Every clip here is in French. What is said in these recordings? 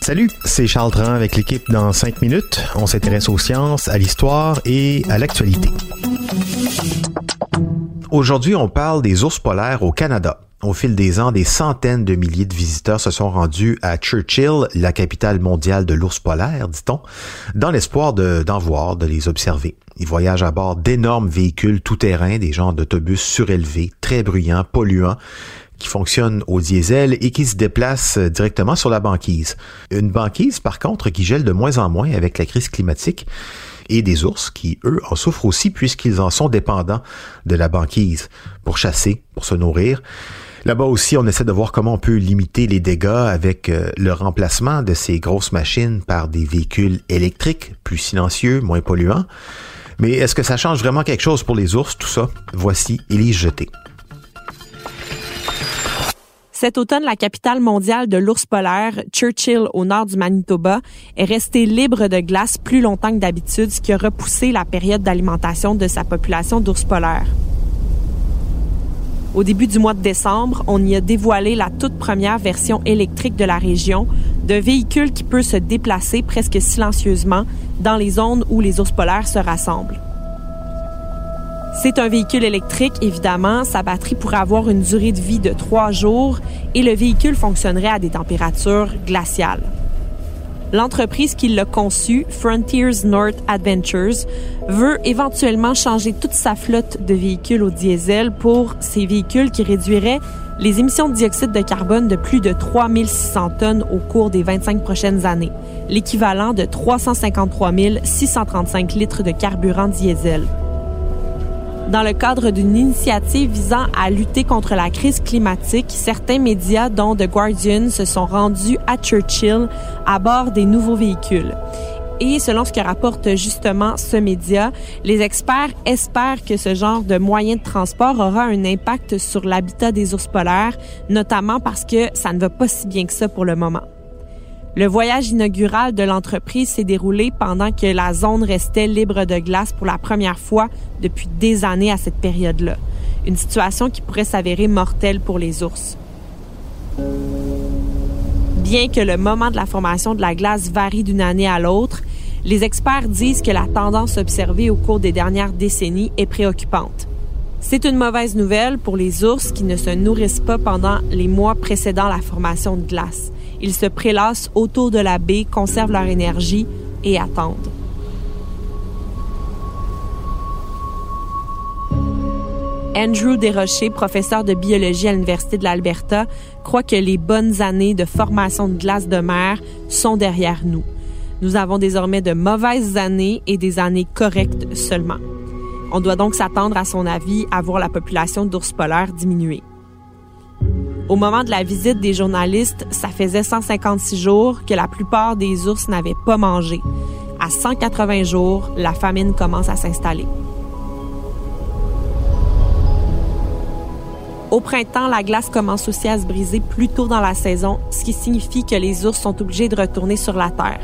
Salut, c'est Charles Tran avec l'équipe dans 5 minutes. On s'intéresse aux sciences, à l'histoire et à l'actualité. Aujourd'hui, on parle des ours polaires au Canada. Au fil des ans, des centaines de milliers de visiteurs se sont rendus à Churchill, la capitale mondiale de l'ours polaire, dit-on, dans l'espoir d'en voir, de les observer. Ils voyagent à bord d'énormes véhicules tout-terrain, des genres d'autobus surélevés, très bruyants, polluants, qui fonctionne au diesel et qui se déplace directement sur la banquise. Une banquise, par contre, qui gèle de moins en moins avec la crise climatique et des ours qui, eux, en souffrent aussi puisqu'ils en sont dépendants de la banquise pour chasser, pour se nourrir. Là-bas aussi, on essaie de voir comment on peut limiter les dégâts avec euh, le remplacement de ces grosses machines par des véhicules électriques, plus silencieux, moins polluants. Mais est-ce que ça change vraiment quelque chose pour les ours, tout ça? Voici Élise Jeté. Cet automne, la capitale mondiale de l'ours polaire, Churchill, au nord du Manitoba, est restée libre de glace plus longtemps que d'habitude, ce qui a repoussé la période d'alimentation de sa population d'ours polaires. Au début du mois de décembre, on y a dévoilé la toute première version électrique de la région, de véhicule qui peut se déplacer presque silencieusement dans les zones où les ours polaires se rassemblent. C'est un véhicule électrique, évidemment. Sa batterie pourrait avoir une durée de vie de trois jours et le véhicule fonctionnerait à des températures glaciales. L'entreprise qui l'a conçu, Frontiers North Adventures, veut éventuellement changer toute sa flotte de véhicules au diesel pour ces véhicules qui réduiraient les émissions de dioxyde de carbone de plus de 3600 tonnes au cours des 25 prochaines années, l'équivalent de 353 635 litres de carburant diesel dans le cadre d'une initiative visant à lutter contre la crise climatique, certains médias, dont The Guardian, se sont rendus à Churchill à bord des nouveaux véhicules. Et selon ce que rapporte justement ce média, les experts espèrent que ce genre de moyen de transport aura un impact sur l'habitat des ours polaires, notamment parce que ça ne va pas si bien que ça pour le moment. Le voyage inaugural de l'entreprise s'est déroulé pendant que la zone restait libre de glace pour la première fois depuis des années à cette période-là. Une situation qui pourrait s'avérer mortelle pour les ours. Bien que le moment de la formation de la glace varie d'une année à l'autre, les experts disent que la tendance observée au cours des dernières décennies est préoccupante. C'est une mauvaise nouvelle pour les ours qui ne se nourrissent pas pendant les mois précédant la formation de glace. Ils se prélassent autour de la baie, conservent leur énergie et attendent. Andrew Desrochers, professeur de biologie à l'Université de l'Alberta, croit que les bonnes années de formation de glace de mer sont derrière nous. Nous avons désormais de mauvaises années et des années correctes seulement. On doit donc s'attendre, à son avis, à voir la population d'ours polaires diminuer. Au moment de la visite des journalistes, ça faisait 156 jours que la plupart des ours n'avaient pas mangé. À 180 jours, la famine commence à s'installer. Au printemps, la glace commence aussi à se briser plus tôt dans la saison, ce qui signifie que les ours sont obligés de retourner sur la terre.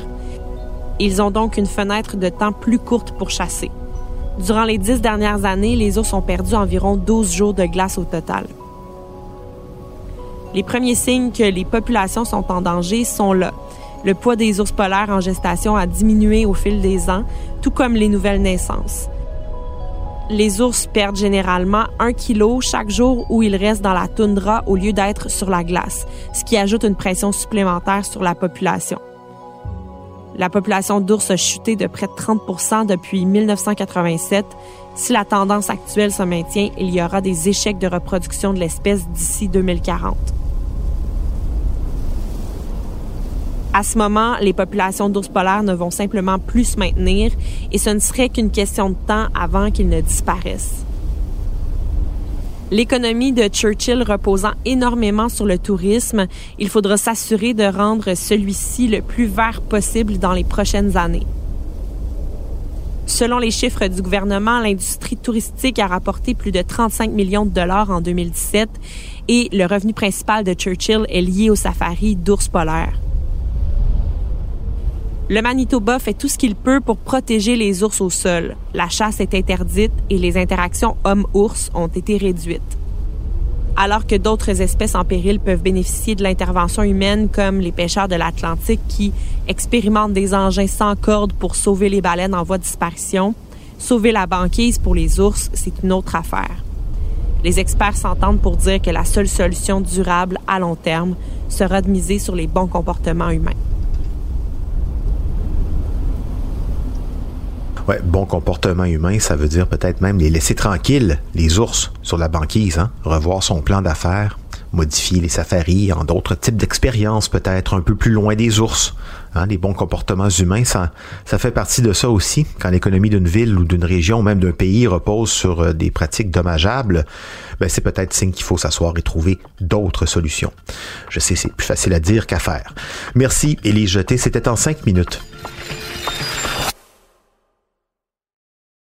Ils ont donc une fenêtre de temps plus courte pour chasser. Durant les dix dernières années, les ours ont perdu environ 12 jours de glace au total. Les premiers signes que les populations sont en danger sont là. Le poids des ours polaires en gestation a diminué au fil des ans, tout comme les nouvelles naissances. Les ours perdent généralement un kilo chaque jour où ils restent dans la toundra au lieu d'être sur la glace, ce qui ajoute une pression supplémentaire sur la population. La population d'ours a chuté de près de 30% depuis 1987. Si la tendance actuelle se maintient, il y aura des échecs de reproduction de l'espèce d'ici 2040. À ce moment, les populations d'ours polaires ne vont simplement plus se maintenir et ce ne serait qu'une question de temps avant qu'ils ne disparaissent. L'économie de Churchill reposant énormément sur le tourisme, il faudra s'assurer de rendre celui-ci le plus vert possible dans les prochaines années. Selon les chiffres du gouvernement, l'industrie touristique a rapporté plus de 35 millions de dollars en 2017 et le revenu principal de Churchill est lié au safari d'ours polaires. Le Manitoba fait tout ce qu'il peut pour protéger les ours au sol. La chasse est interdite et les interactions homme-ours ont été réduites. Alors que d'autres espèces en péril peuvent bénéficier de l'intervention humaine, comme les pêcheurs de l'Atlantique qui expérimentent des engins sans cordes pour sauver les baleines en voie de disparition, sauver la banquise pour les ours, c'est une autre affaire. Les experts s'entendent pour dire que la seule solution durable à long terme sera de miser sur les bons comportements humains. Ouais, bon comportement humain, ça veut dire peut-être même les laisser tranquilles, les ours, sur la banquise, hein? revoir son plan d'affaires, modifier les safaris en d'autres types d'expériences, peut-être un peu plus loin des ours. Hein, les bons comportements humains, ça, ça fait partie de ça aussi. Quand l'économie d'une ville ou d'une région, même d'un pays, repose sur euh, des pratiques dommageables, ben c'est peut-être signe qu'il faut s'asseoir et trouver d'autres solutions. Je sais, c'est plus facile à dire qu'à faire. Merci, Élie Jeté. C'était en cinq minutes.